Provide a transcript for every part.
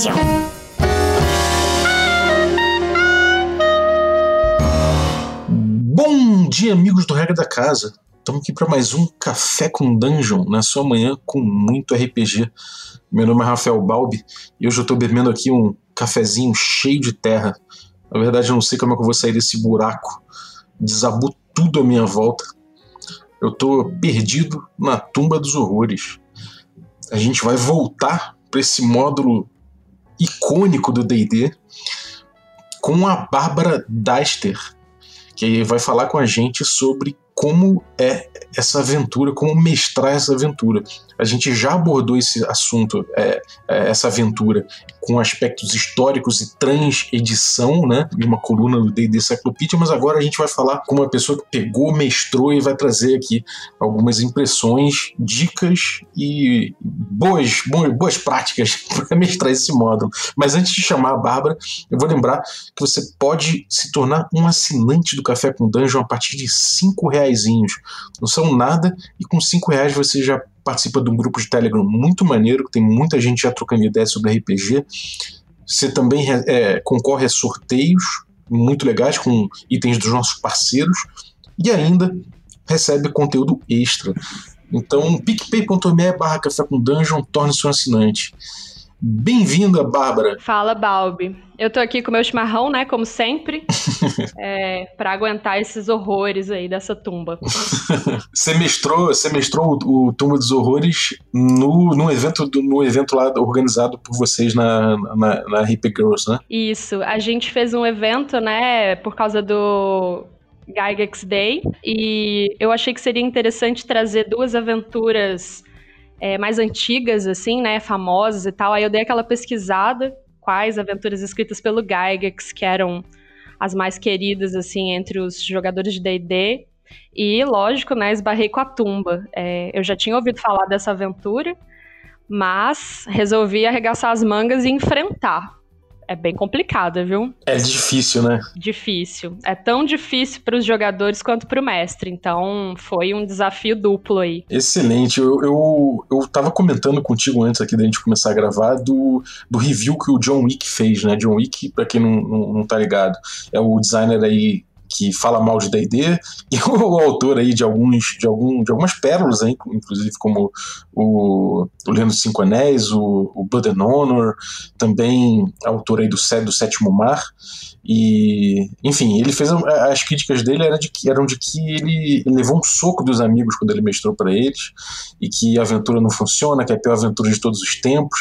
Dungeon. Bom dia, amigos do Regra da Casa. Estamos aqui para mais um Café com Dungeon, na sua manhã com muito RPG. Meu nome é Rafael Balbi e hoje eu estou bebendo aqui um cafezinho cheio de terra. Na verdade, eu não sei como é que eu vou sair desse buraco. Desabou tudo à minha volta. Eu estou perdido na tumba dos horrores. A gente vai voltar para esse módulo icônico do D&D com a Bárbara Daster, que vai falar com a gente sobre como é essa aventura, como mestrar essa aventura. A gente já abordou esse assunto, é, é, essa aventura, com aspectos históricos e trans-edição, né, de uma coluna do D&D Cyclopedia, mas agora a gente vai falar com uma pessoa que pegou, mestrou e vai trazer aqui algumas impressões, dicas e boas, boas, práticas para mestrar esse módulo. Mas antes de chamar a Bárbara, eu vou lembrar que você pode se tornar um assinante do Café com Dungeon a partir de cinco reais. Não são nada e com cinco reais você já participa de um grupo de Telegram muito maneiro, que tem muita gente já trocando ideias sobre RPG. Você também é, concorre a sorteios muito legais com itens dos nossos parceiros e ainda recebe conteúdo extra. Então, picpay.me barra café com dungeon, torne-se um assinante. Bem-vinda, Bárbara. Fala, Balbi. Eu tô aqui com meu chimarrão, né, como sempre, é, para aguentar esses horrores aí dessa tumba. você mestrou, você mestrou o, o Tumba dos Horrores no, no, evento, no evento lá organizado por vocês na, na, na Hip Girls, né? Isso. A gente fez um evento, né, por causa do Gygax Day, e eu achei que seria interessante trazer duas aventuras é, mais antigas, assim, né, famosas e tal. Aí eu dei aquela pesquisada, quais aventuras escritas pelo Gygax, que eram as mais queridas, assim, entre os jogadores de D&D. E, lógico, né, esbarrei com a tumba. É, eu já tinha ouvido falar dessa aventura, mas resolvi arregaçar as mangas e enfrentar é bem complicada, viu? É difícil, né? Difícil. É tão difícil para os jogadores quanto para o mestre. Então, foi um desafio duplo aí. Excelente. Eu, eu, eu tava comentando contigo antes aqui da gente começar a gravar do, do review que o John Wick fez, né? John Wick, para quem não, não, não tá ligado, é o designer aí que fala mal de D&D e o autor aí de alguns de, algum, de algumas pérolas aí, inclusive como o, o Leandro Cinco Anéis, o, o Blood and Honor, também autor aí do, do Sétimo Mar e enfim, ele fez as críticas dele eram de que, eram de que ele, levou um soco dos amigos quando ele mestrou para eles e que a aventura não funciona, que é a pior aventura de todos os tempos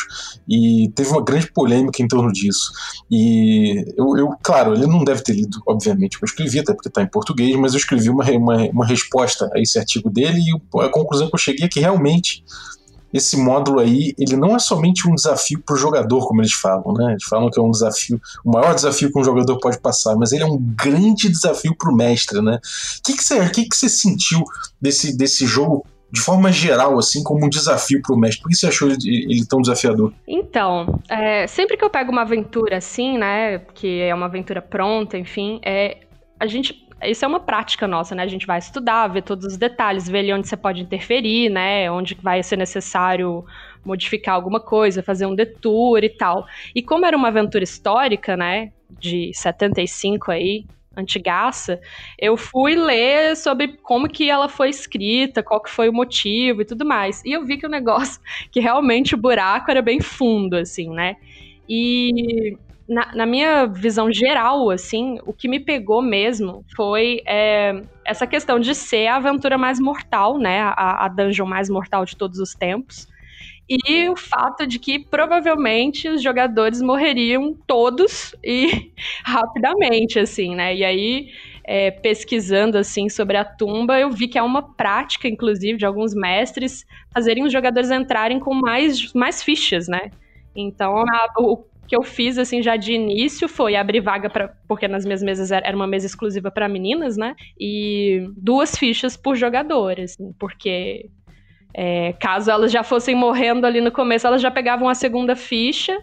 e teve uma grande polêmica em torno disso. E eu, eu claro, ele não deve ter lido, obviamente, eu escrevi até porque está em português, mas eu escrevi uma, uma, uma resposta a esse artigo dele e a conclusão que eu cheguei é que realmente esse módulo aí, ele não é somente um desafio para o jogador, como eles falam, né? Eles falam que é um desafio, o maior desafio que um jogador pode passar, mas ele é um grande desafio para o mestre, né? O que, que, você, que, que você sentiu desse, desse jogo de forma geral, assim, como um desafio para o mestre? Por que você achou ele, ele tão desafiador? Então, é, sempre que eu pego uma aventura assim, né, que é uma aventura pronta, enfim, é, a gente isso é uma prática nossa, né? A gente vai estudar, ver todos os detalhes, ver ali onde você pode interferir, né? Onde vai ser necessário modificar alguma coisa, fazer um detour e tal. E como era uma aventura histórica, né? De 75 aí, antigaça, eu fui ler sobre como que ela foi escrita, qual que foi o motivo e tudo mais. E eu vi que o negócio, que realmente o buraco era bem fundo, assim, né? E na, na, minha visão geral, assim, o que me pegou mesmo foi é, essa questão de ser a aventura mais mortal, né? A, a dungeon mais mortal de todos os tempos. E o fato de que provavelmente os jogadores morreriam todos e rapidamente, assim, né? E aí, é, pesquisando, assim, sobre a tumba, eu vi que é uma prática, inclusive, de alguns mestres fazerem os jogadores entrarem com mais, mais fichas, né? Então, a, o que eu fiz, assim, já de início foi abrir vaga para Porque nas minhas mesas era uma mesa exclusiva para meninas, né? E duas fichas por jogador, assim, porque é, caso elas já fossem morrendo ali no começo, elas já pegavam a segunda ficha,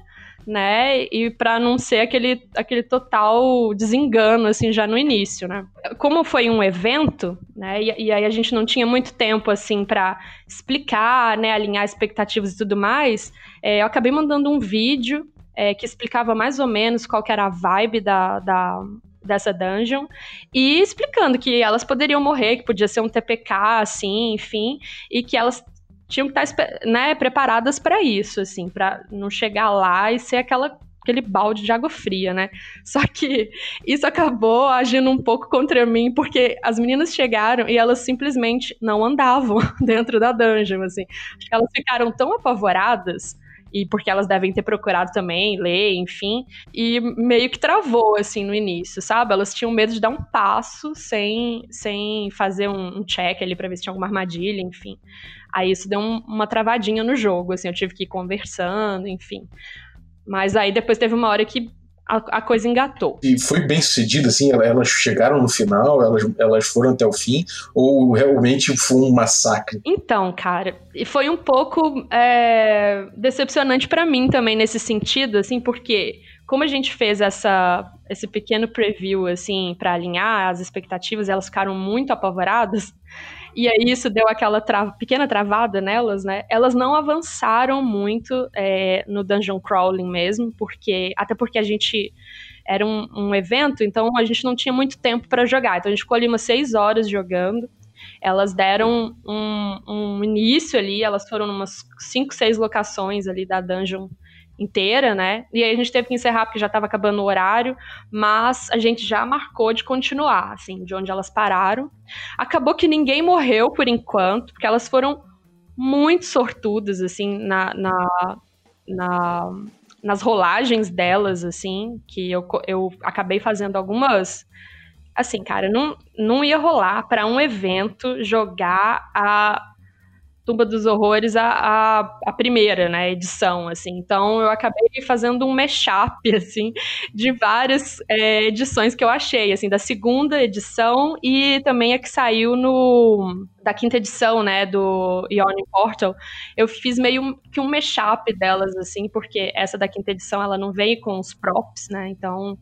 né? E para não ser aquele, aquele total desengano, assim, já no início, né? Como foi um evento, né? E, e aí a gente não tinha muito tempo, assim, para explicar, né? Alinhar expectativas e tudo mais, é, eu acabei mandando um vídeo é, que explicava mais ou menos qual era a vibe da, da, dessa dungeon e explicando que elas poderiam morrer, que podia ser um TPK, assim, enfim, e que elas tinham que estar né, preparadas para isso, assim, para não chegar lá e ser aquela aquele balde de água fria, né? Só que isso acabou agindo um pouco contra mim, porque as meninas chegaram e elas simplesmente não andavam dentro da dungeon, assim. Elas ficaram tão apavoradas e porque elas devem ter procurado também, ler, enfim, e meio que travou, assim, no início, sabe? Elas tinham medo de dar um passo sem, sem fazer um, um check ali pra ver se tinha alguma armadilha, enfim. Aí isso deu um, uma travadinha no jogo, assim, eu tive que ir conversando, enfim. Mas aí depois teve uma hora que a, a, coisa engatou. E foi bem sucedido, assim? Elas chegaram no final, elas, elas foram até o fim, ou realmente foi um massacre? Então, cara, e foi um pouco é, decepcionante para mim também nesse sentido, assim, porque como a gente fez essa, esse pequeno preview, assim, para alinhar as expectativas, elas ficaram muito apavoradas. E aí isso deu aquela tra pequena travada nelas, né? Elas não avançaram muito é, no dungeon crawling mesmo, porque até porque a gente era um, um evento, então a gente não tinha muito tempo para jogar. Então a gente ficou ali umas seis horas jogando. Elas deram um, um início ali, elas foram umas cinco, seis locações ali da dungeon inteira, né? E aí a gente teve que encerrar porque já estava acabando o horário, mas a gente já marcou de continuar, assim, de onde elas pararam. Acabou que ninguém morreu por enquanto, porque elas foram muito sortudas, assim, na, na, na nas rolagens delas, assim, que eu, eu acabei fazendo algumas. Assim, cara, não, não ia rolar para um evento jogar a Tumba dos Horrores a, a, a, primeira, né, edição, assim. Então eu acabei fazendo um mashup, assim, de várias é, edições que eu achei, assim, da segunda edição e também a que saiu no da quinta edição, né, do Yawning Portal. Eu fiz meio que um mashup delas, assim, porque essa da quinta edição ela não veio com os props, né, então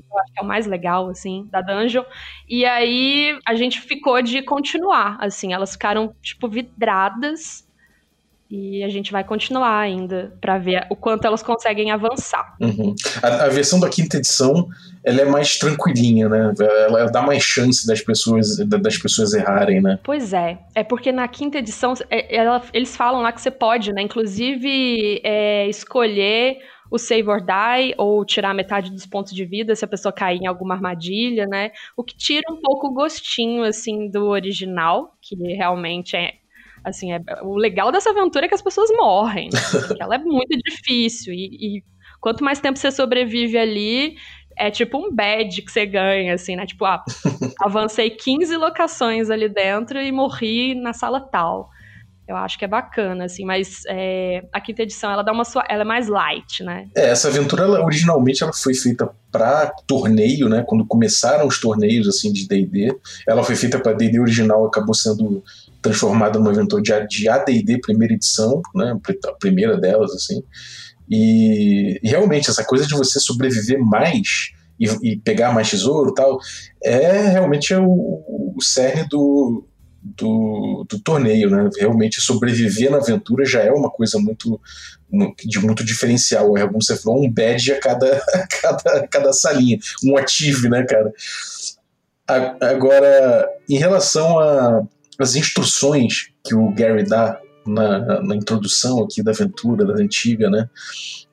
que eu acho que é o mais legal, assim, da dungeon. E aí a gente ficou de continuar, assim, elas ficaram, tipo, vidradas. E a gente vai continuar ainda para ver o quanto elas conseguem avançar. Uhum. A, a, versão da quinta edição ela é mais tranquilinha, né? Ela, ela, dá mais chance das pessoas das pessoas errarem, né? Pois é. É porque na quinta edição é, ela, eles falam lá que você pode, né? Inclusive é, escolher o save or die, ou tirar metade dos pontos de vida se a pessoa cair em alguma armadilha, né? O que tira um pouco o gostinho, assim, do original, que realmente é assim, é, o legal dessa aventura é que as pessoas morrem, né? ela é muito difícil, e, e, quanto mais tempo você sobrevive ali, é tipo um badge que você ganha, assim, né? Tipo, ah, avancei 15 locações ali dentro e morri na sala tal. Eu acho que é bacana, assim, mas é, a quinta edição ela dá uma sua, ela é mais light, né? É, essa aventura ela, originalmente ela foi feita para torneio, né? Quando começaram os torneios assim de D&D, ela foi feita para D&D original, acabou sendo transformada numa aventura de, AD&D primeira edição, né? A primeira delas assim. E, e realmente essa coisa de você sobreviver mais e, e pegar mais tesouro, tal, é realmente o, o cerne do do, do torneio, né? Realmente sobreviver na aventura já é uma coisa muito de muito diferencial. É como você falou, um badge a cada, a cada, a cada salinha, um ative, né, cara? Agora, em relação às instruções que o Gary dá na, na introdução aqui da aventura, da antiga, né?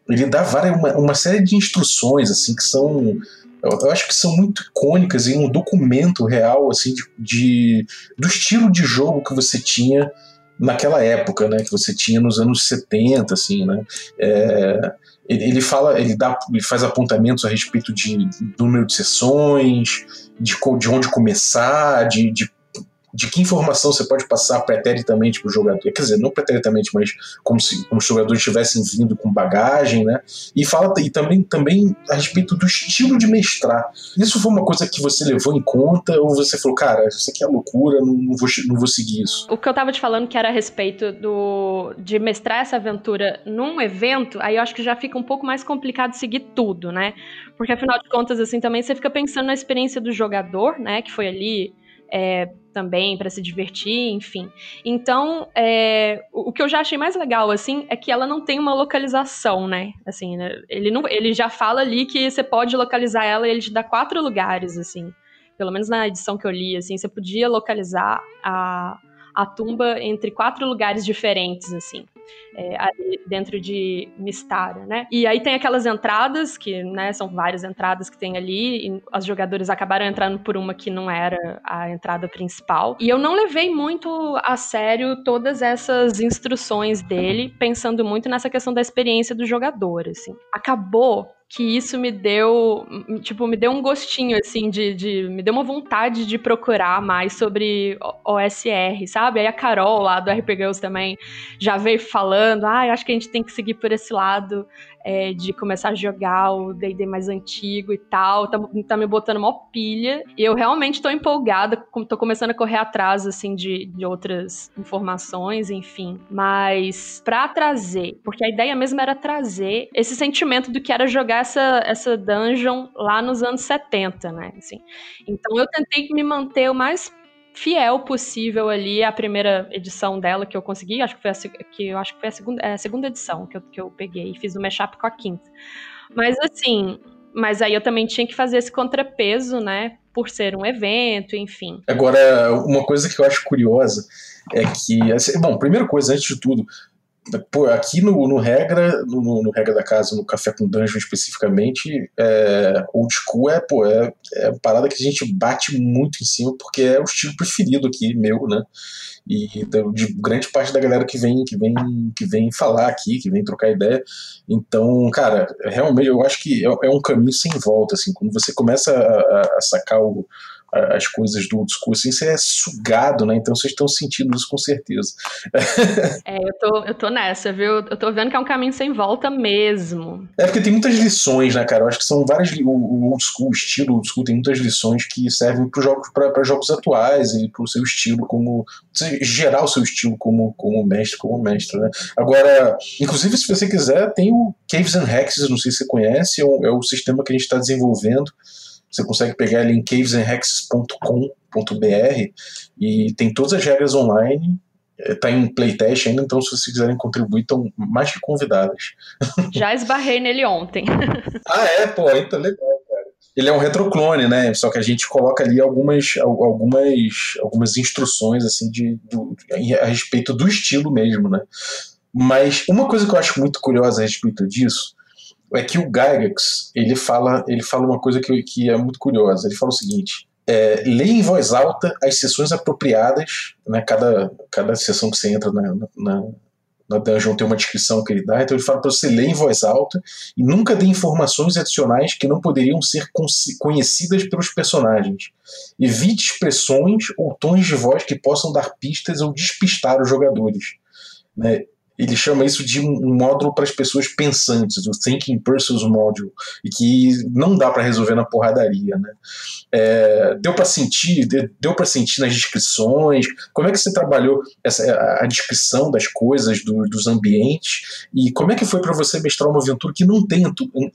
Ele dá várias, uma, uma série de instruções, assim, que são eu, acho que são muito icônicas em um documento real assim de, de, do estilo de jogo que você tinha naquela época, né, que você tinha nos anos 70, assim, né, é, ele, ele, fala, ele dá, ele faz apontamentos a respeito de número de sessões, de, de onde começar, de, de de que informação você pode passar preternitamente para o jogador. Quer dizer, não preternitamente, mas como se como os jogadores estivessem vindo com bagagem, né? E fala e também, também a respeito do estilo de mestrar. Isso foi uma coisa que você levou em conta ou você falou, cara, isso aqui é loucura, não, não, vou, não vou seguir isso? O que eu estava te falando que era a respeito do, de mestrar essa aventura num evento, aí eu acho que já fica um pouco mais complicado seguir tudo, né? Porque afinal de contas, assim, também você fica pensando na experiência do jogador, né? Que foi ali é, também para se divertir, enfim. Então, é, o, que eu já achei mais legal, assim, é que ela não tem uma localização, né? Assim, né? Ele, não, ele já fala ali que você pode localizar ela e ele te dá quatro lugares, assim. Pelo menos na edição que eu li, assim, você podia localizar a, a tumba entre quatro lugares diferentes, assim é, dentro de Mistara, né? E aí tem aquelas entradas, que né, são várias entradas que tem ali, e as jogadoras acabaram entrando por uma que não era a entrada principal. E eu não levei muito a sério todas essas instruções dele, pensando muito nessa questão da experiência do jogador, assim. Acabou que isso me deu, tipo, me deu um gostinho, assim, de, de, me deu uma vontade de procurar mais sobre OSR, sabe? Aí a Carol lá do RP Girls também já veio falando, ah, eu acho que a gente tem que seguir por esse lado é, de começar a jogar o D&D mais antigo e tal, tá, tá, me botando uma pilha, e eu realmente tô empolgada, tô começando a correr atrás, assim, de, de outras informações, enfim, mas para trazer, porque a ideia mesmo era trazer esse sentimento do que era jogar essa, essa dungeon lá nos anos 70, né, assim. Então eu tentei me manter o mais fiel possível ali a primeira edição dela que eu consegui, acho que foi a, que eu acho que foi a segunda, é, a segunda edição que eu, que eu peguei, fiz o mashup com a quinta. Mas assim, mas aí eu também tinha que fazer esse contrapeso, né, por ser um evento, enfim. Agora, uma coisa que eu acho curiosa é que, assim, bom, primeira coisa, antes de tudo, Pô, aqui no, no regra, no, no, regra da casa, no café com dungeon especificamente, é, old school é, pô, é, é uma parada que a gente bate muito em cima porque é o estilo preferido aqui meu, né? E de grande parte da galera que vem, que vem, que vem falar aqui, que vem trocar ideia. Então, cara, realmente eu acho que é, é um caminho sem volta, assim, quando você começa a, a sacar o as coisas do discurso, você é sugado, né? Então vocês estão sentindo isso com certeza. É, eu tô, eu tô nessa, viu? Eu tô vendo que é um caminho sem volta mesmo. É porque tem muitas lições, né, cara? Eu acho que são várias. O, old school, o estilo old school tem muitas lições que servem para jogos, para jogos atuais e para o seu estilo como. gerar o seu estilo como, como mestre, como mestre, né? Agora, inclusive, se você quiser, tem o Caves and Hexes, não sei se você conhece, é o, é o sistema que a gente está desenvolvendo. Você consegue pegar ele em cavesandhexes.com.br e tem todas as regras online. Está é, em playtest ainda, então se vocês quiserem contribuir, estão mais que convidadas. Já esbarrei nele ontem. ah, é? Pô, então legal, cara. Ele é um retroclone, né? Só que a gente coloca ali algumas, algumas, algumas instruções assim de, do, a respeito do estilo mesmo, né? Mas uma coisa que eu acho muito curiosa a respeito disso é que o Gygax, ele fala, ele fala uma coisa que, que é muito curiosa. Ele fala o seguinte: é, leia em voz alta as sessões apropriadas, né? Cada, cada sessão que você entra na, na, na dungeon tem uma descrição que ele dá, então ele fala para você ler em voz alta e nunca dê informações adicionais que não poderiam ser conhecidas pelos personagens. Evite expressões ou tons de voz que possam dar pistas ou despistar os jogadores. Né? Ele chama isso de um módulo para as pessoas pensantes, o Thinking Persons Module, e que não dá para resolver na porradaria, né? É, deu para sentir, deu para sentir nas descrições. Como é que você trabalhou essa a descrição das coisas, do, dos ambientes e como é que foi para você mestrar uma aventura que não tem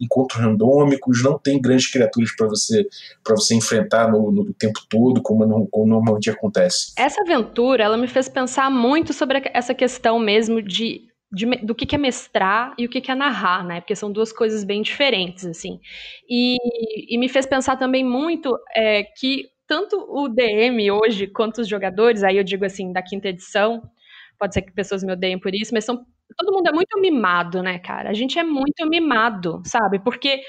encontros randômicos, não tem grandes criaturas para você para você enfrentar no, no, tempo todo, como, como normalmente acontece? Essa aventura, ela me fez pensar muito sobre essa questão mesmo de de, do que, que é mestrar e o que, que é narrar, né? Porque são duas coisas bem diferentes, assim. E, e me fez pensar também muito é, que tanto o DM hoje quanto os jogadores, aí eu digo assim, da quinta edição, pode ser que pessoas me odeiem por isso, mas são, todo mundo é muito mimado, né, cara? A gente é muito mimado, sabe? Porque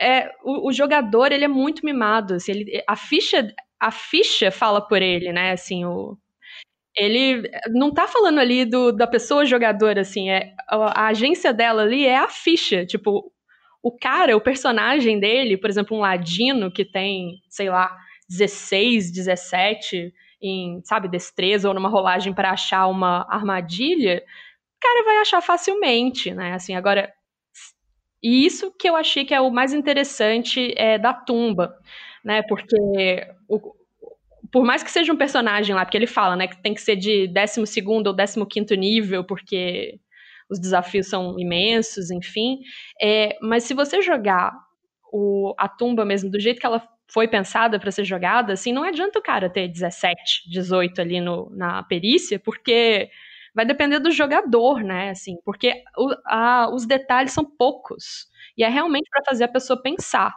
é, o, o jogador, ele é muito mimado, assim, ele, a ficha a ficha fala por ele, né? Assim, o, ele não tá falando ali do, da pessoa jogadora, assim, é, a, a agência dela ali é a ficha, tipo, o cara, o personagem dele, por exemplo, um ladino que tem, sei lá, 16, 17 em, sabe, destreza ou numa rolagem para achar uma armadilha, o cara vai achar facilmente, né? Assim, agora e isso que eu achei que é o mais interessante é, da tumba, né? Porque o, por mais que seja um personagem lá, porque ele fala, né, que tem que ser de 12 ou 15 nível, porque os desafios são imensos, enfim. É, mas se você jogar o, a tumba mesmo do jeito que ela foi pensada para ser jogada, assim, não adianta o cara ter 17, 18 ali no, na perícia, porque vai depender do jogador, né? Assim, porque o, a, os detalhes são poucos. E é realmente para fazer a pessoa pensar.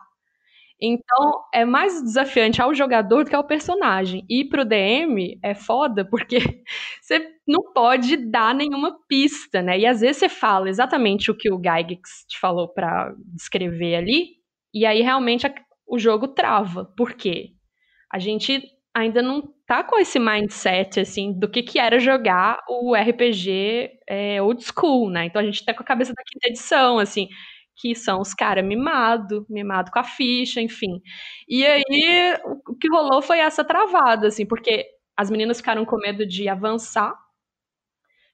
Então, é mais desafiante ao jogador do que ao personagem. E pro DM é foda, porque você não pode dar nenhuma pista, né? E às vezes você fala exatamente o que o Gygax te falou para descrever ali, e aí realmente a, o jogo trava. Por quê? A gente ainda não tá com esse mindset, assim, do que que era jogar o RPG é, old school, né? Então a gente tá com a cabeça da quinta edição, assim, que são os caras mimado, mimado com a ficha, enfim. E aí, o que rolou foi essa travada, assim, porque as meninas ficaram com medo de avançar,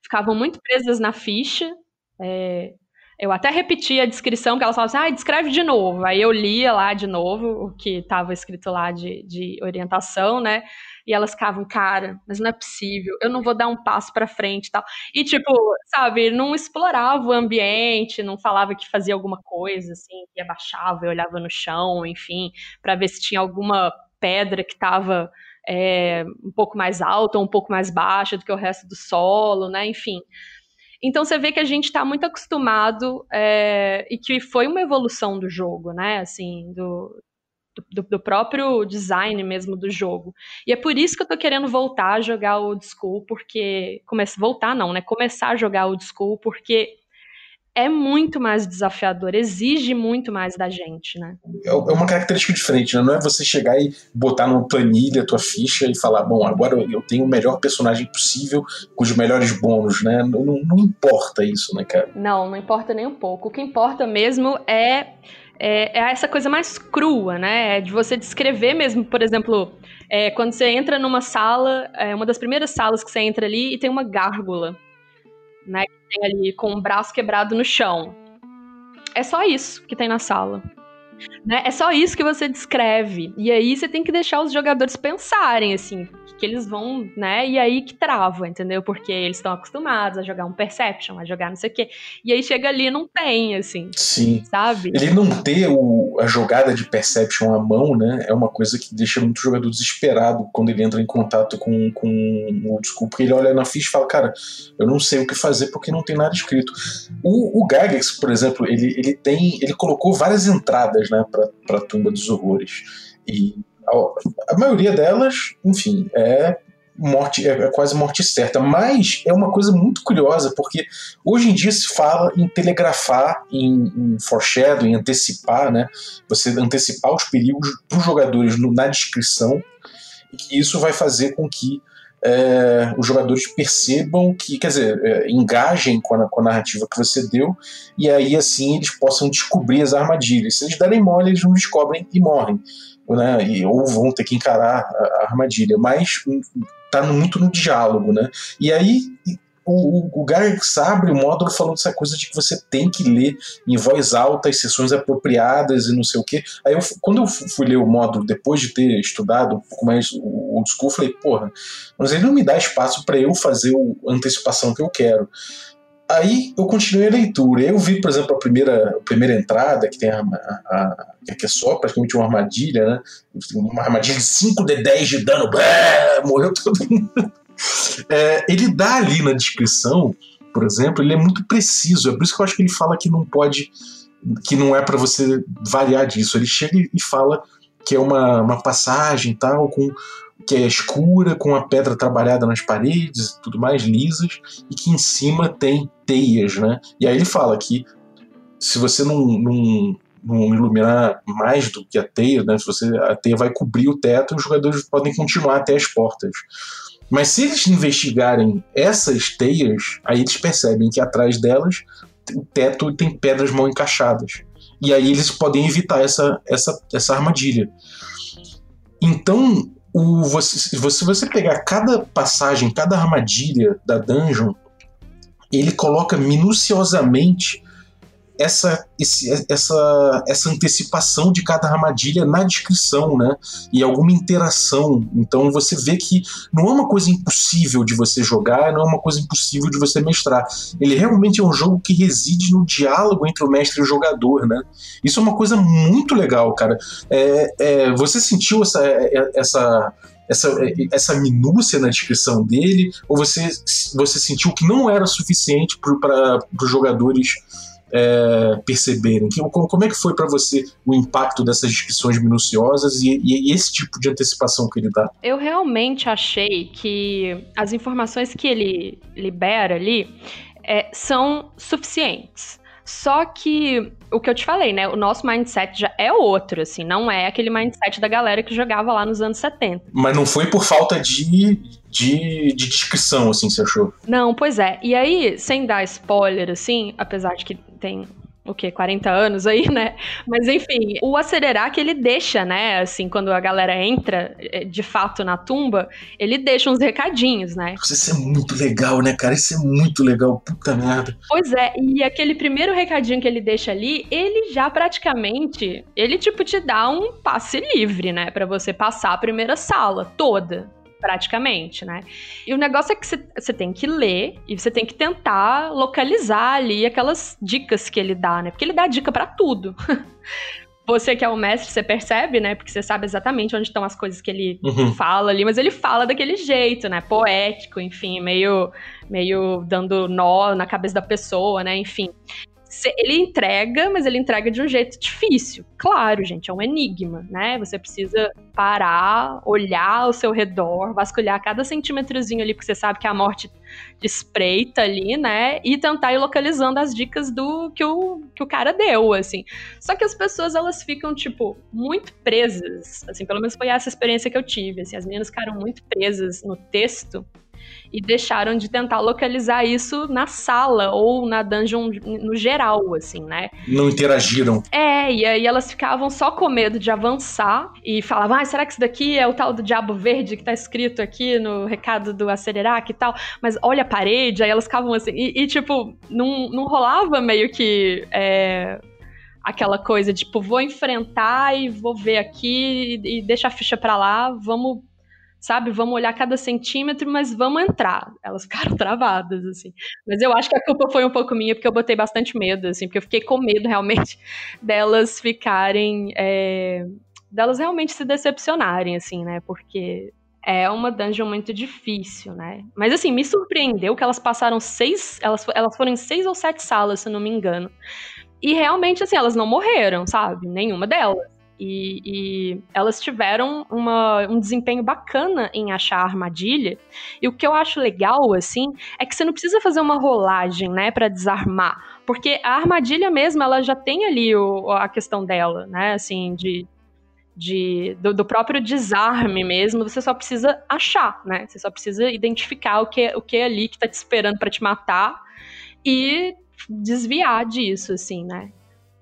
ficavam muito presas na ficha, é, eu até repeti a descrição, que elas falavam assim, ah, descreve de novo. Aí eu lia lá de novo o que estava escrito lá de, de orientação, né? E elas ficavam, cara, mas não é possível, eu não vou dar um passo para frente e tal. E, tipo, sabe, não explorava o ambiente, não falava que fazia alguma coisa, assim, que abaixava e olhava no chão, enfim, para ver se tinha alguma pedra que estava é, um pouco mais alta ou um pouco mais baixa do que o resto do solo, né? Enfim. Então você vê que a gente está muito acostumado é, e que foi uma evolução do jogo, né? Assim, do, do, do, próprio design mesmo do jogo. E é por isso que eu tô querendo voltar a jogar Old School, porque. Comece, voltar não, né? Começar a jogar Old School, porque é muito mais desafiador, exige muito mais da gente, né? É, é uma característica diferente, né? Não é você chegar e botar numa planilha a tua ficha e falar, bom, agora eu tenho o melhor personagem possível com os melhores bônus, né? Não, não importa isso, né, cara? Não, não importa nem um pouco. O que importa mesmo é é, é, essa coisa mais crua, né? É de você descrever mesmo, por exemplo, é, quando você entra numa sala, é uma das primeiras salas que você entra ali e tem uma gárgula né? Tem ali com o braço quebrado no chão. É só isso que tem na sala. Né? É só isso que você descreve. E aí você tem que deixar os jogadores pensarem, assim, que, eles vão, né? E aí que trava, entendeu? Porque eles estão acostumados a jogar um Perception, a jogar não sei o quê. E aí chega ali e não tem, assim. Sim. Sabe? Ele não ter o, a jogada de Perception à mão, né? É uma coisa que deixa muito jogador desesperado quando ele entra em contato com, com o school, porque ele olha na ficha e fala, cara, eu não sei o que fazer porque não tem nada escrito. O, o Gygax, por exemplo, ele, ele tem. ele colocou várias entradas né, para a tumba dos horrores. E a, a, maioria delas, enfim, é morte é, é, quase morte certa, mas é uma coisa muito curiosa porque hoje em dia se fala em telegrafar, em, em foreshadow, em antecipar, né? Você antecipar os perigos para os jogadores no, na descrição e isso vai fazer com que é, os jogadores percebam que, quer dizer, é, engajem com a, com a, narrativa que você deu, e aí assim eles possam descobrir as armadilhas. Se eles derem mole, eles não descobrem e morrem. Né? E, ou vão ter que encarar a, a armadilha. Mas tá muito no diálogo, né? E aí o, o, Garrix abre o módulo falando essa coisa de que você tem que ler em voz alta as sessões apropriadas e não sei o quê. Aí eu, quando eu fui ler o módulo depois de ter estudado um pouco mais o old school, falei, porra, mas ele não me dá espaço para eu fazer a antecipação que eu quero. Aí eu continuei a leitura. Eu vi, por exemplo, a primeira, a primeira entrada, que tem a, a, a, que é só praticamente uma armadilha, né? Uma armadilha de 5 de 10 de dano, morreu todo mundo. É, ele dá ali na descrição, por exemplo, ele é muito preciso. É por isso que eu acho que ele fala que não pode, que não é para você variar disso. Ele chega e fala que é uma, uma passagem tal com que é escura, com a pedra trabalhada nas paredes e tudo mais, lisas, e que em cima tem teias, né? E aí ele fala que se você não, não, não iluminar mais do que a teia, né? Se você, a teia vai cobrir o teto, os jogadores podem continuar até as portas. Mas se eles investigarem essas teias, aí eles percebem que atrás delas o teto tem pedras mal encaixadas. E aí eles podem evitar essa, essa, essa armadilha. Então, o, você, se você pegar cada passagem, cada armadilha da dungeon, ele coloca minuciosamente essa, esse, essa, essa antecipação de cada armadilha na descrição, né? E alguma interação. Então você vê que não é uma coisa impossível de você jogar, não é uma coisa impossível de você mestrar. Ele realmente é um jogo que reside no diálogo entre o mestre e o jogador, né? Isso é uma coisa muito legal, cara. É, é, você sentiu essa, é, essa essa, essa minúcia na descrição dele, ou você, você sentiu que não era suficiente para os jogadores é, perceberem? Como, como é que foi para você o impacto dessas descrições minuciosas e, e, e, esse tipo de antecipação que ele dá? Eu realmente achei que as informações que ele libera ali é, são suficientes. Só que o que eu te falei, né? O nosso mindset já é outro, assim, não é aquele mindset da galera que jogava lá nos anos 70. Mas não foi por falta de, de, de descrição, assim, você achou? Não, pois é. E aí, sem dar spoiler, assim, apesar de que tem o que 40 anos aí, né? Mas enfim, o acelerar que ele deixa, né? Assim, quando a galera entra é, de fato na tumba, ele deixa uns recadinhos, né? Isso é muito legal, né, cara? Isso é muito legal, puta merda. Pois é, e aquele primeiro recadinho que ele deixa ali, ele já praticamente, ele tipo te dá um passe livre, né, para você passar a primeira sala toda praticamente, né? E o negócio é que você tem que ler e você tem que tentar localizar ali aquelas dicas que ele dá, né? Porque ele dá dica para tudo. você que é o mestre, você percebe, né? Porque você sabe exatamente onde estão as coisas que ele uhum. fala ali, mas ele fala daquele jeito, né? Poético, enfim, meio, meio dando nó na cabeça da pessoa, né? Enfim ele entrega, mas ele entrega de um jeito difícil. Claro, gente, é um enigma, né? Você precisa parar, olhar ao seu redor, vasculhar cada centímetrozinho ali, porque você sabe que a morte espreita ali, né? E tentar ir localizando as dicas do que o, que o cara deu, assim. Só que as pessoas, elas ficam, tipo, muito presas, assim, pelo menos foi essa experiência que eu tive, assim, as meninas ficaram muito presas no texto e deixaram de tentar localizar isso na sala ou na dungeon no geral, assim, né? Não interagiram. É, e aí elas ficavam só com medo de avançar e falavam, ah, será que isso daqui é o tal do diabo verde que tá escrito aqui no recado do Acelerac e tal? Mas olha a parede, aí elas ficavam assim, e, e tipo, não, não rolava meio que. É aquela coisa tipo, vou enfrentar e vou ver aqui e, e deixa a ficha para lá, vamos sabe? Vamos olhar cada centímetro, mas vamos entrar. Elas ficaram travadas, assim. Mas eu acho que a culpa foi um pouco minha, porque eu botei bastante medo, assim, porque eu fiquei com medo realmente delas ficarem. É, delas realmente se decepcionarem, assim, né? Porque é uma dungeon muito difícil, né? Mas assim, me surpreendeu que elas passaram seis. Elas, elas foram em seis ou sete salas, se não me engano. E realmente, assim, elas não morreram, sabe? Nenhuma delas. E, e, elas tiveram uma, um desempenho bacana em achar a armadilha. E o que eu acho legal, assim, é que você não precisa fazer uma rolagem, né, para desarmar. Porque a armadilha mesmo, ela já tem ali o, a questão dela, né, assim, de. de do, do, próprio desarme mesmo, você só precisa achar, né? Você só precisa identificar o que, o que é ali que tá te esperando para te matar e desviar disso, assim, né?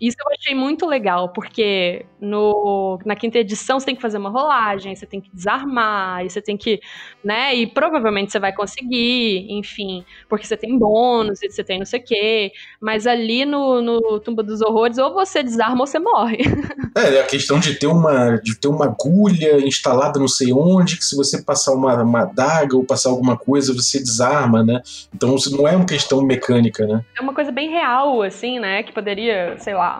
Isso eu achei muito legal, porque no, na quinta edição você tem que fazer uma rolagem, você tem que desarmar, e você tem que, né, e provavelmente você vai conseguir, enfim, porque você tem bônus, e você tem não sei o quê, mas ali no, no Tumba dos Horrores, ou você desarma ou você morre. É, é a questão de ter uma, de ter uma agulha instalada não sei onde, que se você passar uma, uma adaga ou passar alguma coisa, você desarma, né? Então isso não é uma questão mecânica, né? É uma coisa bem real, assim, né, que poderia, sei lá,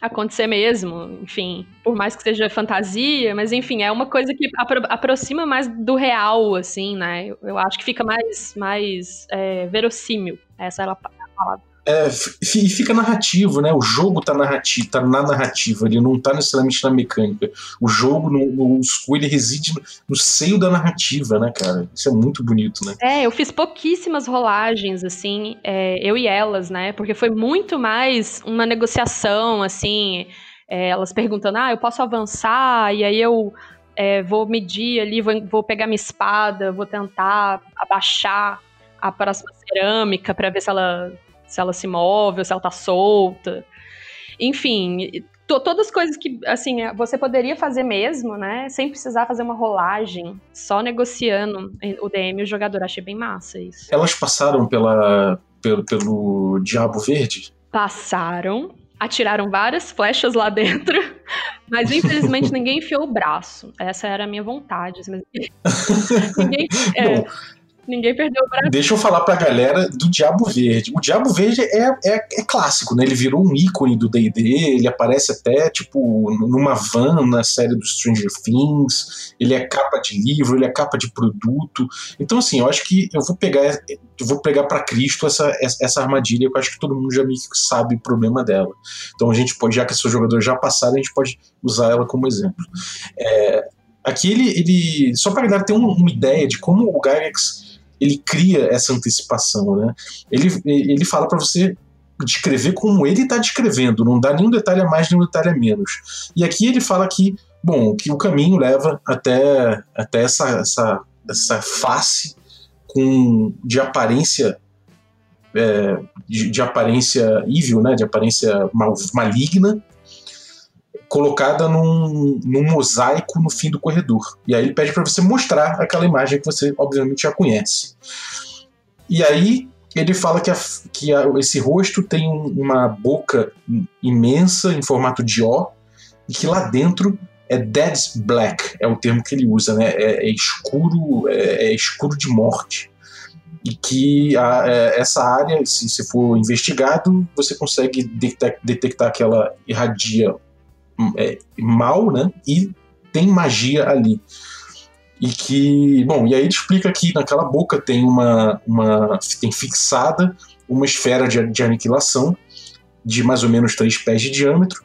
acontecer mesmo, enfim, por mais que seja fantasia, mas enfim, é uma coisa que apro aproxima mais do real, assim, né? Eu, eu acho que fica mais, mais é, verossímil, essa é a palavra é, fica narrativo, né? O jogo tá, narrativo, tá na narrativa, ele não tá necessariamente na mecânica. O jogo, no, no School, ele reside no, no, seio da narrativa, né, cara? Isso é muito bonito, né? É, eu fiz pouquíssimas rolagens, assim, é, eu e elas, né? Porque foi muito mais uma negociação, assim, é, elas perguntando, ah, eu posso avançar? E aí eu é, vou medir ali, vou, vou pegar minha espada, vou tentar abaixar a próxima cerâmica para ver se ela se ela se move ou se ela tá solta. Enfim, todas as coisas que, assim, você poderia fazer mesmo, né? Sem precisar fazer uma rolagem, só negociando o DM e o jogador. Achei bem massa isso. Elas passaram pela, pelo, pelo Diabo Verde? Passaram, atiraram várias flechas lá dentro, mas infelizmente ninguém enfiou o braço. Essa era a minha vontade. Mas... ninguém, é, Ninguém perdeu o braço. Deixa eu falar pra galera do Diabo Verde. O Diabo Verde é, é, é clássico, né? Ele virou um ícone do D&D, ele aparece até, tipo, numa van na série do Stranger Things, ele é capa de livro, ele é capa de produto. Então, assim, eu acho que eu vou pegar eu vou pegar para Cristo essa, essa armadilha, que eu acho que todo mundo já meio que sabe o problema dela. Então a gente pode, já que esses jogadores já passaram, a gente pode usar ela como exemplo. É, aqui ele, ele só para galera ter uma, uma ideia de como o Gygax ele cria essa antecipação, né? Ele, ele fala para você descrever como ele está descrevendo, não dá nenhum detalhe a mais, nenhum detalhe a menos. E aqui ele fala que, bom, que o caminho leva até, até essa, essa, essa face com, de aparência é, de, de, aparência evil, né, de aparência mal, maligna, colocada num, num, mosaico no fim do corredor. E aí ele pede para você mostrar aquela imagem que você, obviamente, já conhece. E aí ele fala que, a, que a, esse rosto tem uma boca imensa em formato de O e que lá dentro é dead black, é o termo que ele usa, né? É, é escuro, é, é, escuro de morte. E que a, é, essa área, se, se for investigado, você consegue detectar, detectar que ela irradia é, mal, né? E tem magia ali. E que, bom, e aí ele explica que naquela boca tem uma, uma tem fixada uma esfera de, de aniquilação de mais ou menos três pés de diâmetro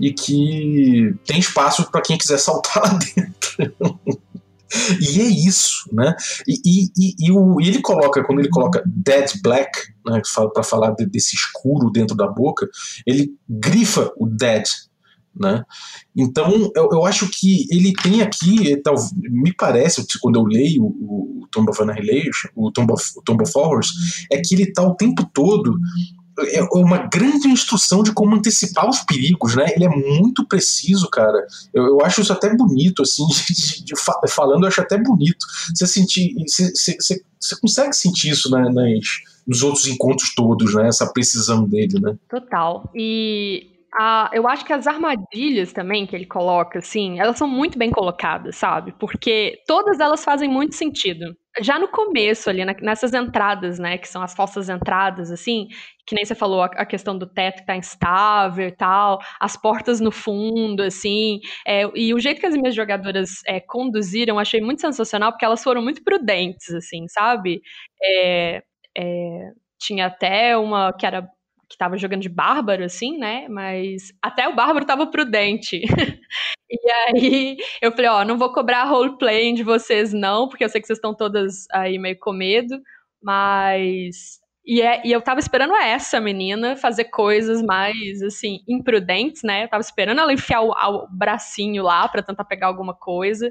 e que tem espaço para quem quiser saltar lá dentro. e é isso, né? E, e, e, o, e ele coloca, quando ele coloca Dead Black, né, para falar de, desse escuro dentro da boca, ele grifa o Dead né? Então, eu, eu acho que ele tem aqui, tal, me parece, quando eu leio o, o Tomb of Annihilation, o Tomb of, o Tomb of Horrors, é que ele está o tempo todo é uma grande instrução de como antecipar os perigos, né? Ele é muito preciso, cara. Eu, eu acho isso até bonito, assim, de, de, falando, eu acho até bonito. Você sentir, você, você, você consegue sentir isso nas, nos outros encontros todos, né? Essa precisão dele, né? Total. E a, eu acho que as armadilhas também que ele coloca, assim, elas são muito bem colocadas, sabe? Porque todas elas fazem muito sentido. Já no começo, ali, na, nessas entradas, né, que são as falsas entradas, assim, que nem você falou, a, a questão do teto que tá instável e tal, as portas no fundo, assim, é, e o jeito que as minhas jogadoras é, conduziram, achei muito sensacional, porque elas foram muito prudentes, assim, sabe? É, é tinha até uma que era que tava jogando de bárbaro, assim, né? Mas até o bárbaro tava prudente. e aí eu falei, ó, não vou cobrar roleplay de vocês, não, porque eu sei que vocês estão todas aí meio com medo, mas. E, é, e eu tava esperando essa menina fazer coisas mais, assim, imprudentes, né? Eu tava esperando ela enfiar o, o bracinho lá para tentar pegar alguma coisa,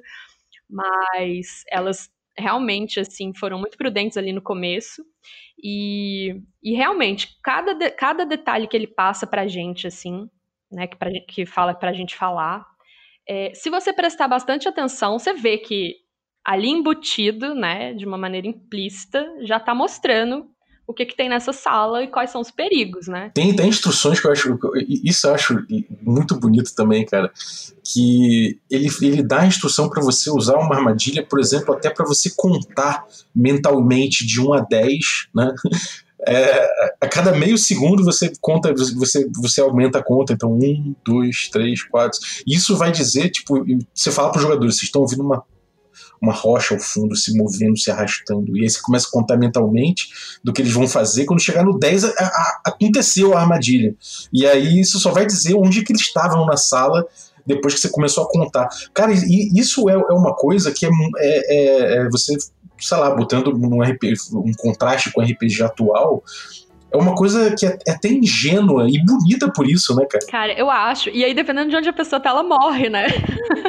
mas elas realmente, assim, foram muito prudentes ali no começo. E, e realmente, cada, de, cada detalhe que ele passa pra gente, assim, né, que, pra, que fala pra gente falar, é, se você prestar bastante atenção, você vê que ali embutido, né, de uma maneira implícita, já tá mostrando o que, que tem nessa sala e quais são os perigos, né? Tem, tem instruções que eu acho. Isso eu acho muito bonito também, cara. Que ele, ele dá a instrução para você usar uma armadilha, por exemplo, até para você contar mentalmente de 1 a 10, né? É, a cada meio segundo você conta, você, você aumenta a conta, então um, dois, três, quatro. Isso vai dizer, tipo, você fala para os jogadores, vocês estão ouvindo uma uma rocha ao fundo se movendo, se arrastando. E aí você começa a contar mentalmente do que eles vão fazer. Quando chegar no 10, a, a, aconteceu a armadilha. E aí isso só vai dizer onde que eles estavam na sala depois que você começou a contar. Cara, e isso é, é uma coisa que é, é, é, é você, sei lá, botando um, RPG, um contraste com o RPG atual, é uma coisa que é, é, até ingênua e bonita por isso, né, cara? Cara, eu acho. E aí, dependendo de onde a pessoa tá, ela morre, né?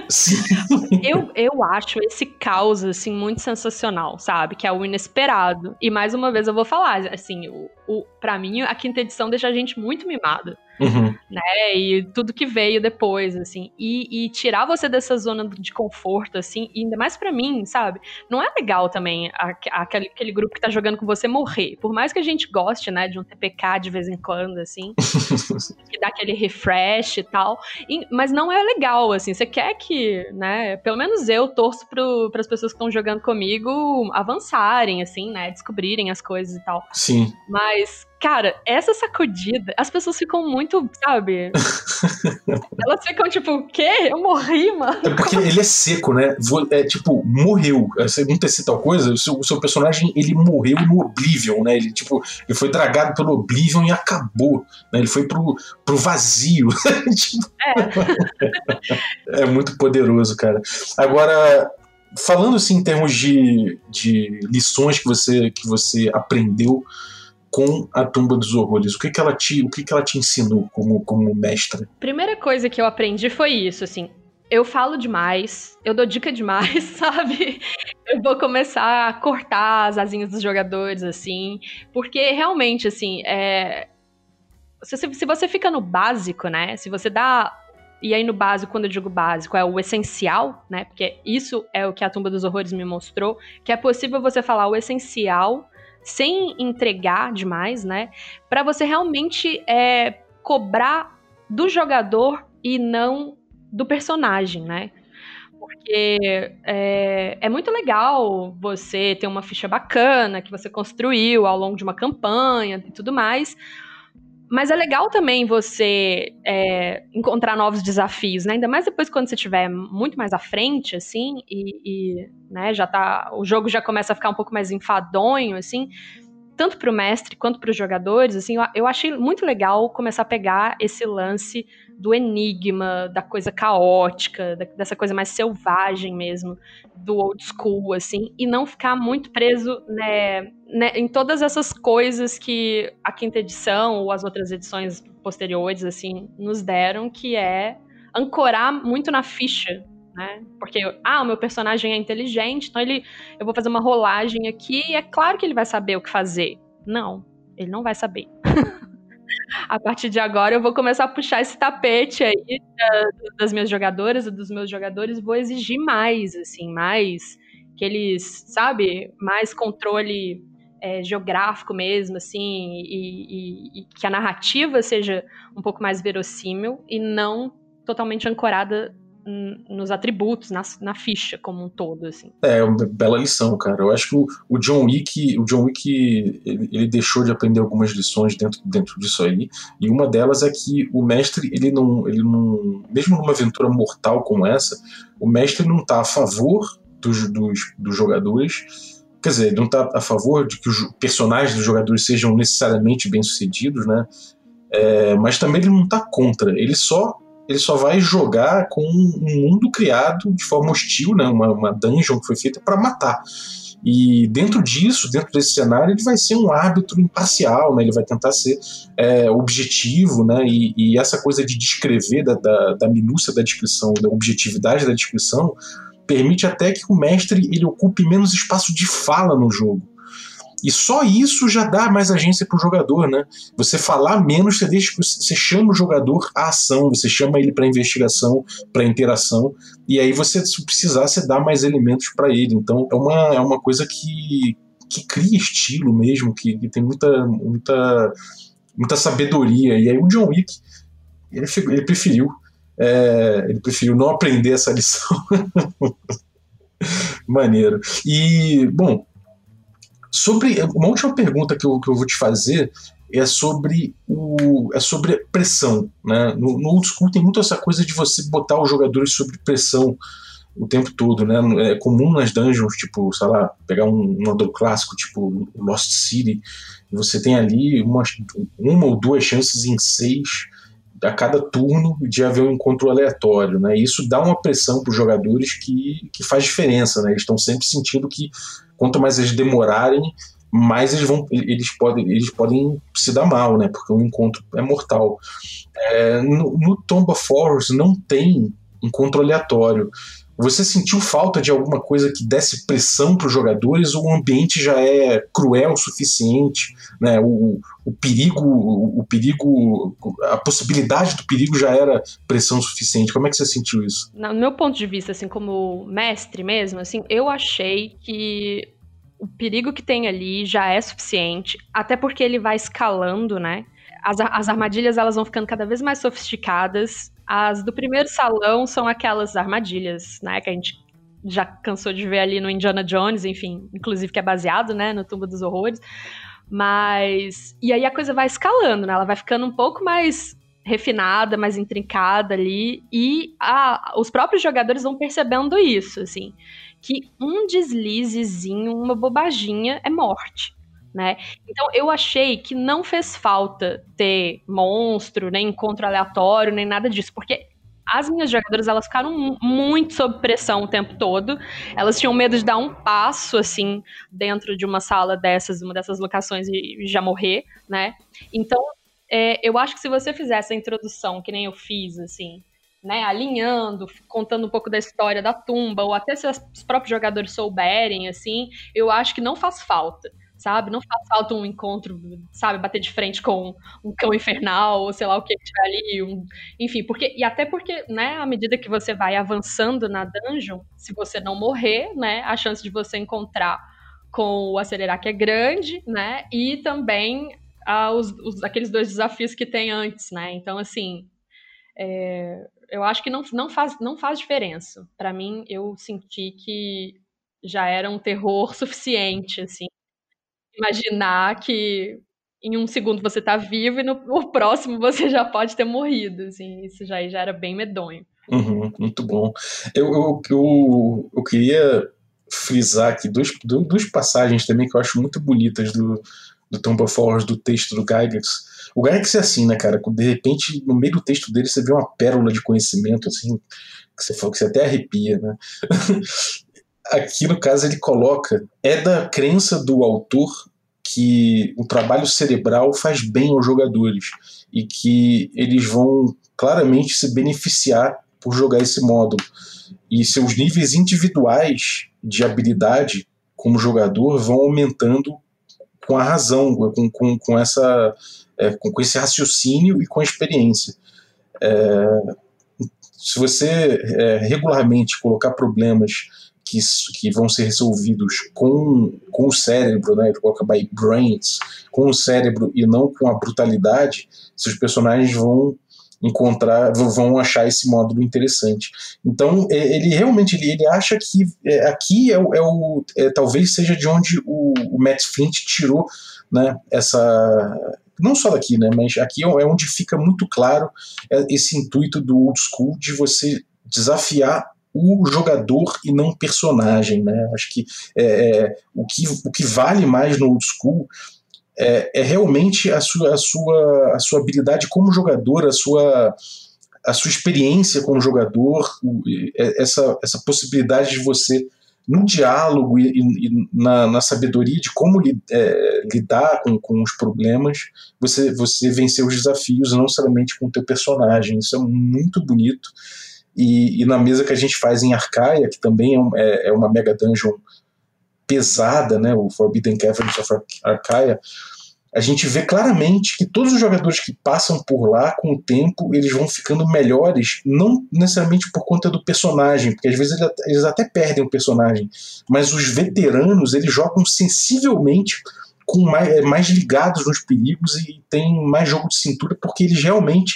Sim. eu, eu acho esse caos, assim, muito sensacional, sabe? Que é o inesperado. E mais uma vez eu vou falar, assim, o, o, para mim, a quinta edição deixa a gente muito mimada. Uhum. Né? E tudo que veio depois, assim. E, e, tirar você dessa zona de conforto, assim, e ainda mais para mim, sabe? Não é legal também aquele, aquele grupo que tá jogando com você morrer. Por mais que a gente goste, né, de um TPK de vez em quando, assim, que dá aquele refresh e tal. E, mas não é legal, assim. Você quer que, né? Pelo menos eu torço para as pessoas que estão jogando comigo avançarem, assim, né? Descobrirem as coisas e tal. Sim. Mas Cara, essa sacudida, as pessoas ficam muito, sabe? Elas ficam tipo, o quê? Eu morri, mano. É porque ele é seco, né? É tipo, morreu. Você não ter tal coisa, o seu, o seu, personagem, ele morreu no Oblivion, né? Ele, tipo, ele foi dragado pelo Oblivion e acabou. Né? Ele foi pro, pro vazio. é. é muito poderoso, cara. Agora, falando assim em termos de, de lições que você, que você aprendeu com a Tumba dos Horrores? O que, que ela te, o que, que ela te ensinou como, como mestra? Primeira coisa que eu aprendi foi isso, assim. Eu falo demais, eu dou dica demais, sabe? Eu vou começar a cortar as asinhas dos jogadores, assim, porque realmente, assim, é... se, se você fica no básico, né? Se você dá e aí, no básico, quando eu digo básico, é o essencial, né? Porque isso é o que a Tumba dos Horrores me mostrou, que é possível você falar o essencial sem entregar demais, né? Para você realmente é, cobrar do jogador e não do personagem, né? Porque é, é, muito legal você ter uma ficha bacana que você construiu ao longo de uma campanha e tudo mais, mas é legal também você é, encontrar novos desafios, né? Ainda mais depois quando você estiver muito mais à frente, assim, e, e né, já tá. O jogo já começa a ficar um pouco mais enfadonho, assim tanto para o mestre quanto para os jogadores, assim, eu, eu, achei muito legal começar a pegar esse lance do enigma, da coisa caótica, da, dessa coisa mais selvagem mesmo, do old school, assim, e não ficar muito preso né, né, em todas essas coisas que a quinta edição ou as outras edições posteriores, assim, nos deram, que é ancorar muito na ficha né? Porque, ah, o meu personagem é inteligente, então ele, eu vou fazer uma rolagem aqui e é claro que ele vai saber o que fazer. Não, ele não vai saber. a partir de agora eu vou começar a puxar esse tapete aí das minhas jogadoras e dos meus jogadores, vou exigir mais, assim, mais que eles, sabe, mais controle é, geográfico mesmo, assim, e, e, e, que a narrativa seja um pouco mais verossímil e não totalmente ancorada nos atributos, na, na ficha como um todo, assim. É, uma bela lição, cara. Eu acho que o, o John Wick, o John Wick, ele, ele, deixou de aprender algumas lições dentro, dentro disso aí, e uma delas é que o mestre, ele não, ele não, mesmo numa aventura mortal como essa, o mestre não está a favor dos, dos, dos jogadores, quer dizer, ele não está a favor de que os personagens dos jogadores sejam necessariamente bem-sucedidos, né? É, mas também ele não está contra, ele só ele só vai jogar com um mundo criado de forma hostil, né? uma, uma dungeon que foi feita para matar. E dentro disso, dentro desse cenário, ele vai ser um árbitro imparcial, né? ele vai tentar ser é, objetivo, né? E, e, essa coisa de descrever, da, da, da minúcia da descrição, da objetividade da descrição, permite até que o mestre ele ocupe menos espaço de fala no jogo. E só isso já dá mais agência para o jogador, né? Você falar menos, você, deixa, você chama o jogador à ação, você chama ele para investigação, para interação, e aí você, se precisar, você dá mais elementos para ele. Então é uma, é uma coisa que, que cria estilo mesmo, que, que tem muita, muita, muita sabedoria. E aí o John Wick, ele, ele preferiu. É, ele preferiu não aprender essa lição. Maneiro. E, bom, Sobre uma última pergunta que eu, que eu vou te fazer é sobre o é sobre pressão, né? No, no old school tem muito essa coisa de você botar os jogadores sob pressão o tempo todo, né? É comum nas dungeons, tipo, sei lá, pegar um, um clássico, tipo Lost City, você tem ali uma, uma ou duas chances em seis a cada turno de haver um encontro aleatório, né? isso dá uma pressão para os jogadores que, que faz diferença, né? Eles estão sempre sentindo que quanto mais eles demorarem, mais eles vão eles podem eles podem se dar mal, né? Porque o encontro é mortal. É, no, no Tomb of Horrors não tem encontro aleatório. Você sentiu falta de alguma coisa que desse pressão para os jogadores ou o ambiente já é cruel o suficiente? Né? O, o perigo, o, o perigo, a possibilidade do perigo já era pressão suficiente. Como é que você sentiu isso? No meu ponto de vista, assim, como mestre mesmo, assim, eu achei que o perigo que tem ali já é suficiente, até porque ele vai escalando, né? As, as armadilhas elas vão ficando cada vez mais sofisticadas. As do primeiro salão são aquelas armadilhas, né, que a gente já cansou de ver ali no Indiana Jones, enfim, inclusive que é baseado, né, no Tumba dos Horrores. Mas e aí a coisa vai escalando, né? Ela vai ficando um pouco mais refinada, mais intrincada ali, e a, os próprios jogadores vão percebendo isso, assim que um deslizezinho, uma bobaginha é morte. Né? Então eu achei que não fez falta ter monstro, nem encontro aleatório, nem nada disso, porque as minhas jogadoras elas ficaram muito sob pressão o tempo todo. Elas tinham medo de dar um passo assim dentro de uma sala dessas, uma dessas locações e já morrer, né? Então é, eu acho que se você fizesse a introdução que nem eu fiz, assim, né, alinhando, contando um pouco da história da tumba, ou até se os próprios jogadores souberem, assim, eu acho que não faz falta, sabe? Não faz falta um encontro, sabe, bater de frente com um cão infernal, ou sei lá o que tiver ali, um... enfim, porque, e até porque, né, à medida que você vai avançando na dungeon, se você não morrer, né, a chance de você encontrar com o acelerar que é grande, né, e também ah, os, os, aqueles dois desafios que tem antes, né, então, assim, é, eu acho que não, não, faz, não faz diferença. Para mim, eu senti que já era um terror suficiente, assim. Imaginar que em um segundo você tá vivo e no, no próximo você já pode ter morrido, assim. Isso já, já era bem medonho. Uhum, muito bom. Eu, eu, eu, eu queria frisar aqui duas, duas passagens também que eu acho muito bonitas do, do Tomb of Horrors, do texto do Gygax, o Gygax é assim, né, cara? De repente, no meio do texto dele, você vê uma pérola de conhecimento, assim, que você, que você até arrepia, né? Aqui, no caso, ele coloca: é da crença do autor que o trabalho cerebral faz bem aos jogadores e que eles vão claramente se beneficiar por jogar esse módulo. E seus níveis individuais de habilidade como jogador vão aumentando com a razão, com, com, com, essa, é, com, com, esse raciocínio e com a experiência. É, se você é, regularmente colocar problemas que, que vão ser resolvidos com, com o cérebro, né, ele coloca by brains, com o cérebro e não com a brutalidade, seus personagens vão encontrar, vão achar esse módulo interessante. Então, é, ele realmente ele, ele acha que é, aqui é o, é o é, talvez seja de onde o, o Matt Flint tirou né, essa. Não só daqui, né, mas aqui é onde fica muito claro esse intuito do old school de você desafiar o jogador e não personagem, né? Acho que é, o que o que vale mais no old school é, é realmente a sua, a, sua, a sua habilidade como jogador, a sua, a sua experiência como jogador, é, essa, essa possibilidade de você, no diálogo e, e na, na, sabedoria de como li, é, lidar com, com os problemas, você, você vencer os desafios, não somente com o teu personagem. Isso é muito bonito. E, e, na mesa que a gente faz em Arcaia, que também é, é, é uma mega dungeon pesada, né, o Forbidden Caverns of Arcaia, a gente vê claramente que todos os jogadores que passam por lá, com o tempo, eles vão ficando melhores, não necessariamente por conta do personagem, porque às vezes eles até perdem o personagem, mas os veteranos, eles jogam sensivelmente com mais, é, mais ligados nos perigos e tem mais jogo de cintura, porque eles realmente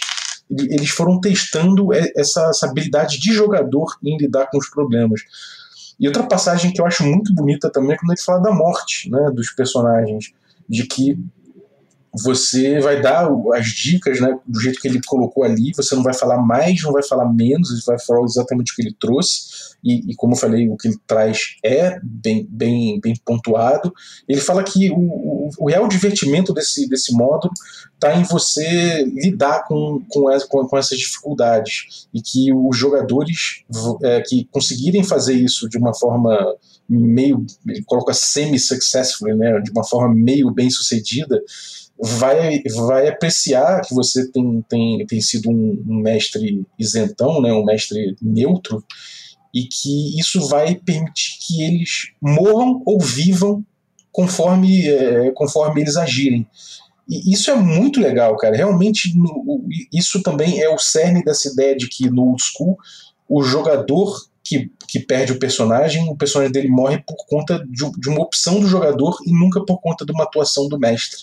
eles foram testando essa, essa habilidade de jogador em lidar com os problemas. E outra passagem que eu acho muito bonita também é quando ele fala da morte né, dos personagens, de que você vai dar as dicas né, do jeito que ele colocou ali, você não vai falar mais, não vai falar menos, ele vai falar exatamente o que ele trouxe, e, e como eu falei, o que ele traz é bem, bem, bem pontuado. Ele fala que o, o, o real divertimento desse, desse módulo está em você lidar com, com, essa, com, com, essas dificuldades, e que os jogadores é, que conseguirem fazer isso de uma forma meio, ele coloca semi-successful, né, de uma forma meio bem sucedida, vai, vai apreciar que você tem, tem, tem sido um, um mestre isentão, né, um mestre neutro, e que isso vai permitir que eles morram ou vivam conforme, é, conforme eles agirem. E isso é muito legal, cara. Realmente, no, isso também é o cerne dessa ideia de que no old school o jogador que, que perde o personagem, o personagem dele morre por conta de, de uma opção do jogador e nunca por conta de uma atuação do mestre.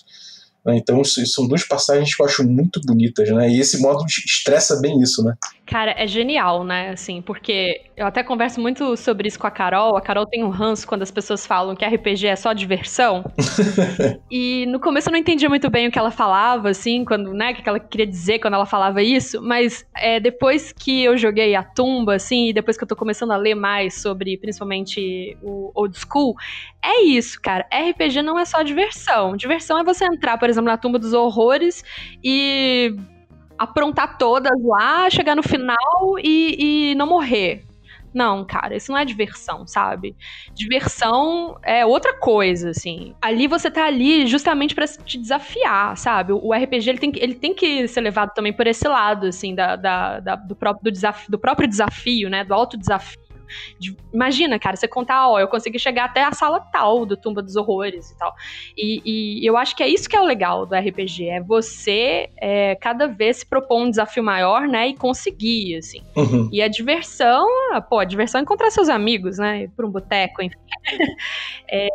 Né? Então, são duas passagens que eu acho muito bonitas, né? E esse modo estressa bem isso, né? Cara, é genial, né? Assim, porque eu até converso muito sobre isso com a Carol. A Carol tem um ranço quando as pessoas falam que RPG é só diversão. e no começo eu não entendia muito bem o que ela falava, assim, quando, né, o que ela queria dizer quando ela falava isso. Mas é, depois que eu joguei a tumba, assim, e depois que eu tô começando a ler mais sobre, principalmente, o old school, é isso, cara. RPG não é só diversão. Diversão é você entrar, por exemplo, na tumba dos horrores e aprontar todas lá, chegar no final e, e não morrer. Não, cara, isso não é diversão, sabe? Diversão é outra coisa, assim. Ali você tá ali justamente para te desafiar, sabe? O RPG ele tem, ele tem que ser levado também por esse lado, assim, da, da, da do, próprio, do, desafio, do próprio desafio, né? Do autodesafio. De, imagina, cara, você contar, ó, eu consegui chegar até a sala tal do Tumba dos Horrores e tal. E, e eu acho que é isso que é o legal do RPG, é você é, cada vez se propor um desafio maior, né, e conseguir, assim. Uhum. E a diversão, pô, a diversão é encontrar seus amigos, né, ir pra um boteco, enfim. é,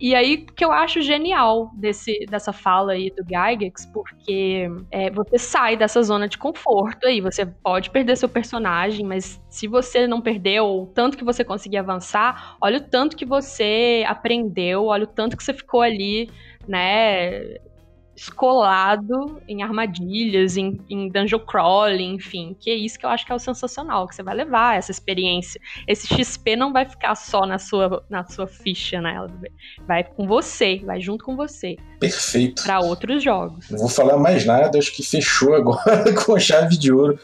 e aí que eu acho genial desse, dessa fala aí do Gygax, porque é, você sai dessa zona de conforto aí, você pode perder seu personagem, mas se você não perdeu o tanto que você conseguir avançar, olha o tanto que você aprendeu, olha o tanto que você ficou ali, né, escolado em armadilhas, em, em dungeon crawling, enfim, que é isso que eu acho que é o sensacional, que você vai levar essa experiência. Esse XP não vai ficar só na sua, na sua ficha, né? Vai com você, vai junto com você. Perfeito. Para outros jogos. Não vou falar mais nada, acho que fechou agora com chave de ouro.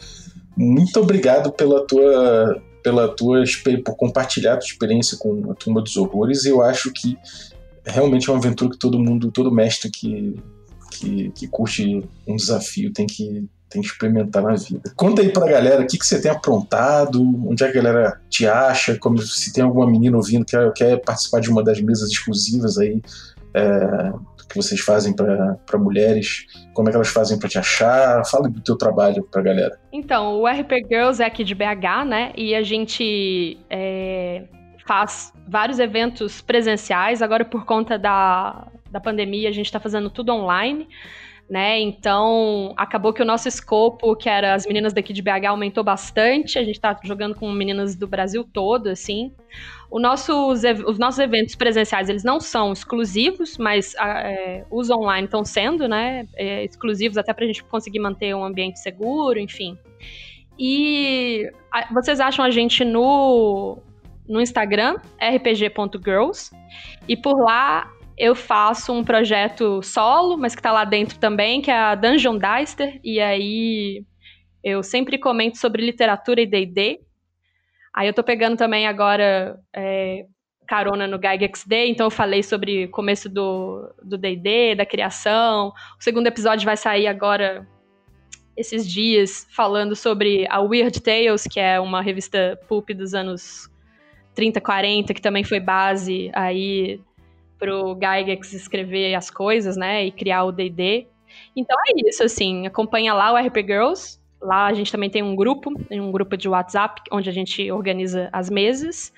Muito obrigado pela tua pela tua por compartilhar a tua experiência com a Tumba dos Horrores. Eu acho que realmente é uma aventura que todo mundo, todo mestre que que, que curte um desafio tem que, tem que experimentar na vida. Conta aí pra galera o que, que você tem aprontado, onde é que a galera te acha, como se tem alguma menina ouvindo que quer, quer participar de uma das mesas exclusivas aí. É, que vocês fazem para mulheres, como é que elas fazem para te achar? Fala do teu trabalho para galera. Então, o RP Girls é aqui de BH, né? E a gente é, faz vários eventos presenciais. Agora, por conta da, da pandemia, a gente está fazendo tudo online. Né? Então, acabou que o nosso escopo, que era as meninas daqui de BH, aumentou bastante. A gente está jogando com meninas do Brasil todo, assim. O nosso, os nossos eventos presenciais, eles não são exclusivos, mas é, os online estão sendo, né? É, exclusivos até para a gente conseguir manter um ambiente seguro, enfim. E a, vocês acham a gente no no Instagram, rpg.girls, e por lá eu faço um projeto solo, mas que tá lá dentro também, que é a Dungeon Dicer, e aí eu sempre comento sobre literatura e D&D. Aí eu tô pegando também agora é, carona no Gygax Day, então eu falei sobre o começo do D&D, da criação. O segundo episódio vai sair agora esses dias, falando sobre a Weird Tales, que é uma revista pulp dos anos 30, 40, que também foi base aí pro Gygax escrever as coisas, né, e criar o D&D. Então é isso, assim, acompanha lá o RP Girls, lá a gente também tem um grupo, um grupo de WhatsApp, onde a gente organiza as mesas.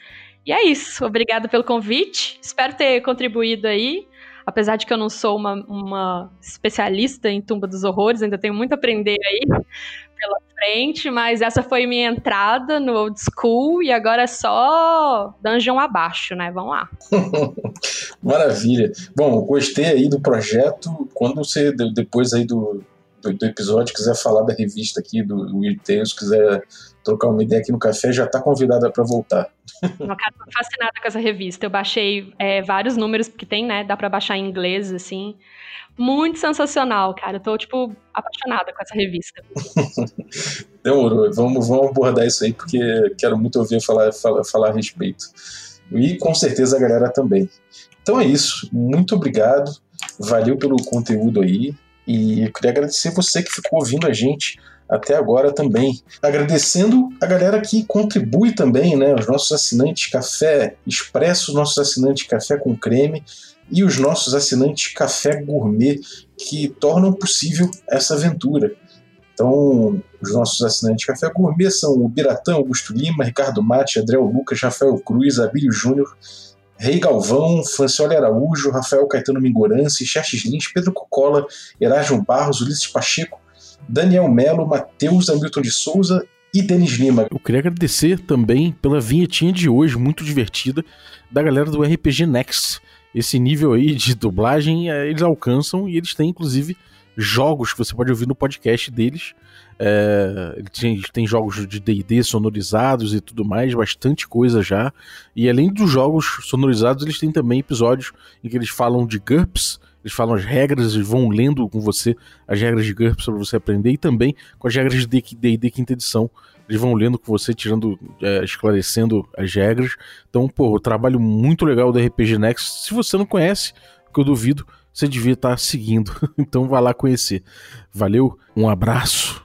E é isso, obrigada pelo convite, espero ter contribuído aí, apesar de que eu não sou uma, uma especialista em Tumba dos Horrores, ainda tenho muito a aprender aí, pela frente, mas essa foi minha entrada no old school e agora é só dungeon abaixo, né? Vamos lá. Maravilha. Bom, gostei aí do projeto. Quando você, depois aí do, do, do episódio, quiser falar da revista aqui, do Weird Tales, quiser trocar uma ideia aqui no café, já está convidada para voltar. Eu tô fascinada com essa revista. Eu baixei é, vários números que tem, né? Dá para baixar em inglês, assim muito sensacional, cara. Eu tô, tipo, apaixonada com essa revista. Demorou. Vamos, vamos abordar isso aí, porque quero muito ouvir falar, falar, falar a respeito. E com certeza a galera também. Então é isso. Muito obrigado. Valeu pelo conteúdo aí. E eu queria agradecer você que ficou ouvindo a gente até agora também. Agradecendo a galera que contribui também, né? Os nossos assinantes Café Expresso, os nossos assinantes Café com Creme e os nossos assinantes Café Gourmet, que tornam possível essa aventura. Então, os nossos assinantes Café Gourmet são o Biratã, Augusto Lima, Ricardo Mate, André Lucas, Rafael Cruz, Abílio Júnior, Rei Galvão, Francioli Araújo, Rafael Caetano Mingorance, Xerxes Lins, Pedro Cocola, Erasmo Barros, Ulisses Pacheco, Daniel Melo, Matheus Hamilton de Souza e Denis Lima. Eu queria agradecer também pela vinhetinha de hoje, muito divertida, da galera do RPG Next. Esse nível aí de dublagem eh, eles alcançam e eles têm inclusive jogos que você pode ouvir no podcast deles. É, ele tem, tem jogos de DD sonorizados e tudo mais, bastante coisa já. E além dos jogos sonorizados, eles têm também episódios em que eles falam de GURPS, eles falam as regras, eles vão lendo com você as regras de GURPS para você aprender, e também com as regras de DD quinta edição. Eles vão lendo com você, tirando, é, esclarecendo as regras. Então, pô, trabalho muito legal do RPG Next. Se você não conhece, que eu duvido, você devia estar seguindo. Então vá lá conhecer. Valeu, um abraço.